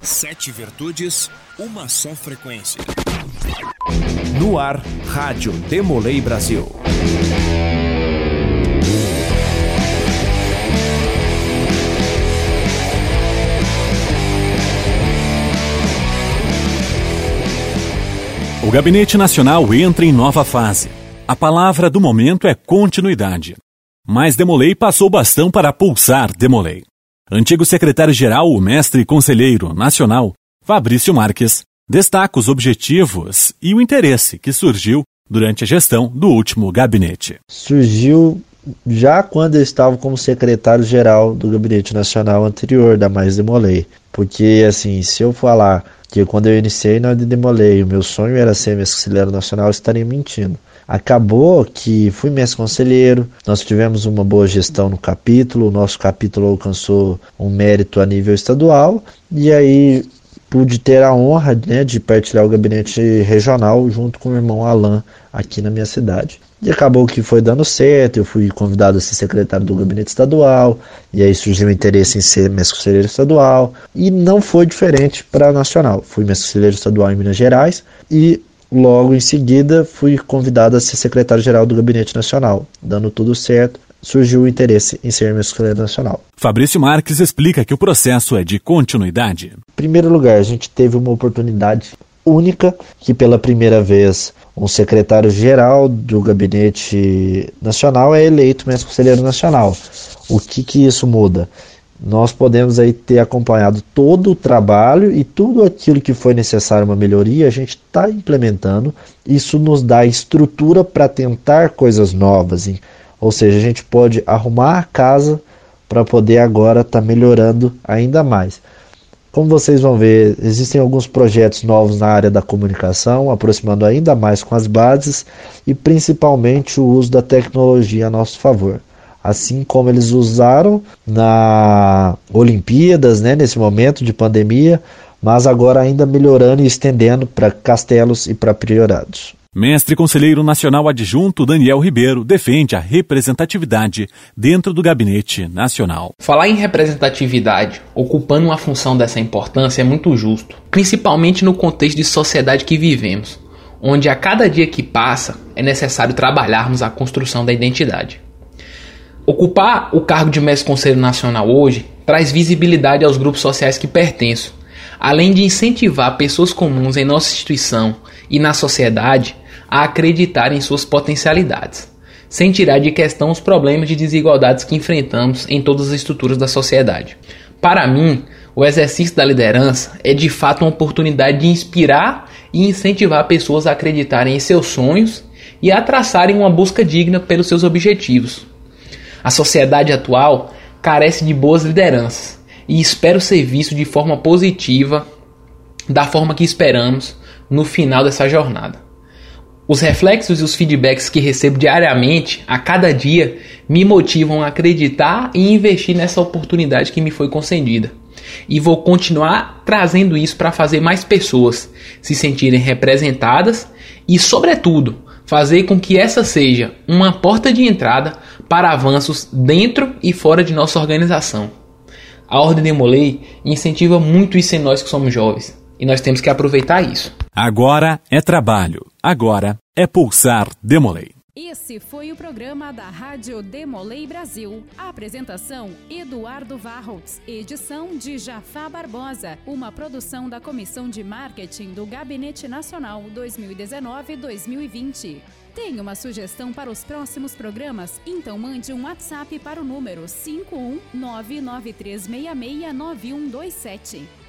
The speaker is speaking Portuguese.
Sete virtudes, uma só frequência. No ar, Rádio Demolei Brasil. O Gabinete Nacional entra em nova fase. A palavra do momento é continuidade. Mas Demolei passou o bastão para pulsar Demolei. Antigo secretário-geral, o mestre conselheiro nacional, Fabrício Marques, destaca os objetivos e o interesse que surgiu durante a gestão do último gabinete. Surgiu já quando eu estava como secretário-geral do Gabinete Nacional anterior, da Mais Demolei. Porque, assim, se eu falar que quando eu iniciei na Demolei, o meu sonho era ser mestre conselheiro nacional, eu estaria mentindo. Acabou que fui mestre conselheiro, nós tivemos uma boa gestão no capítulo, o nosso capítulo alcançou um mérito a nível estadual, e aí pude ter a honra né, de partilhar o gabinete regional junto com o irmão Alain aqui na minha cidade. E acabou que foi dando certo, eu fui convidado a ser secretário do gabinete estadual, e aí surgiu o interesse em ser mestre conselheiro estadual, e não foi diferente para nacional. Fui mestre conselheiro estadual em Minas Gerais e logo em seguida fui convidado a ser secretário-geral do gabinete nacional. Dando tudo certo, surgiu o interesse em ser conselheiro nacional. Fabrício Marques explica que o processo é de continuidade. Em primeiro lugar, a gente teve uma oportunidade única que pela primeira vez um secretário-geral do gabinete nacional é eleito mestre conselheiro nacional. O que, que isso muda? Nós podemos aí ter acompanhado todo o trabalho e tudo aquilo que foi necessário uma melhoria, a gente está implementando. Isso nos dá estrutura para tentar coisas novas. Hein? Ou seja, a gente pode arrumar a casa para poder agora estar tá melhorando ainda mais. Como vocês vão ver, existem alguns projetos novos na área da comunicação, aproximando ainda mais com as bases e principalmente o uso da tecnologia a nosso favor. Assim como eles usaram na Olimpíadas, né, nesse momento de pandemia, mas agora ainda melhorando e estendendo para castelos e para priorados. Mestre Conselheiro Nacional Adjunto Daniel Ribeiro defende a representatividade dentro do Gabinete Nacional. Falar em representatividade, ocupando uma função dessa importância, é muito justo, principalmente no contexto de sociedade que vivemos, onde a cada dia que passa é necessário trabalharmos a construção da identidade. Ocupar o cargo de mestre conselheiro nacional hoje traz visibilidade aos grupos sociais que pertenço, além de incentivar pessoas comuns em nossa instituição e na sociedade a acreditar em suas potencialidades, sem tirar de questão os problemas de desigualdades que enfrentamos em todas as estruturas da sociedade. Para mim, o exercício da liderança é de fato uma oportunidade de inspirar e incentivar pessoas a acreditarem em seus sonhos e a traçarem uma busca digna pelos seus objetivos. A sociedade atual carece de boas lideranças e espero ser visto de forma positiva, da forma que esperamos, no final dessa jornada. Os reflexos e os feedbacks que recebo diariamente, a cada dia, me motivam a acreditar e investir nessa oportunidade que me foi concedida. E vou continuar trazendo isso para fazer mais pessoas se sentirem representadas e, sobretudo, fazer com que essa seja uma porta de entrada para avanços dentro e fora de nossa organização. A Ordem de Molei incentiva muito isso em nós que somos jovens e nós temos que aproveitar isso. Agora é trabalho. Agora é pulsar Demolei. Esse foi o programa da Rádio Demolei Brasil. A apresentação: Eduardo Varrots. Edição de Jafá Barbosa. Uma produção da Comissão de Marketing do Gabinete Nacional 2019-2020. Tem uma sugestão para os próximos programas? Então mande um WhatsApp para o número 51993669127.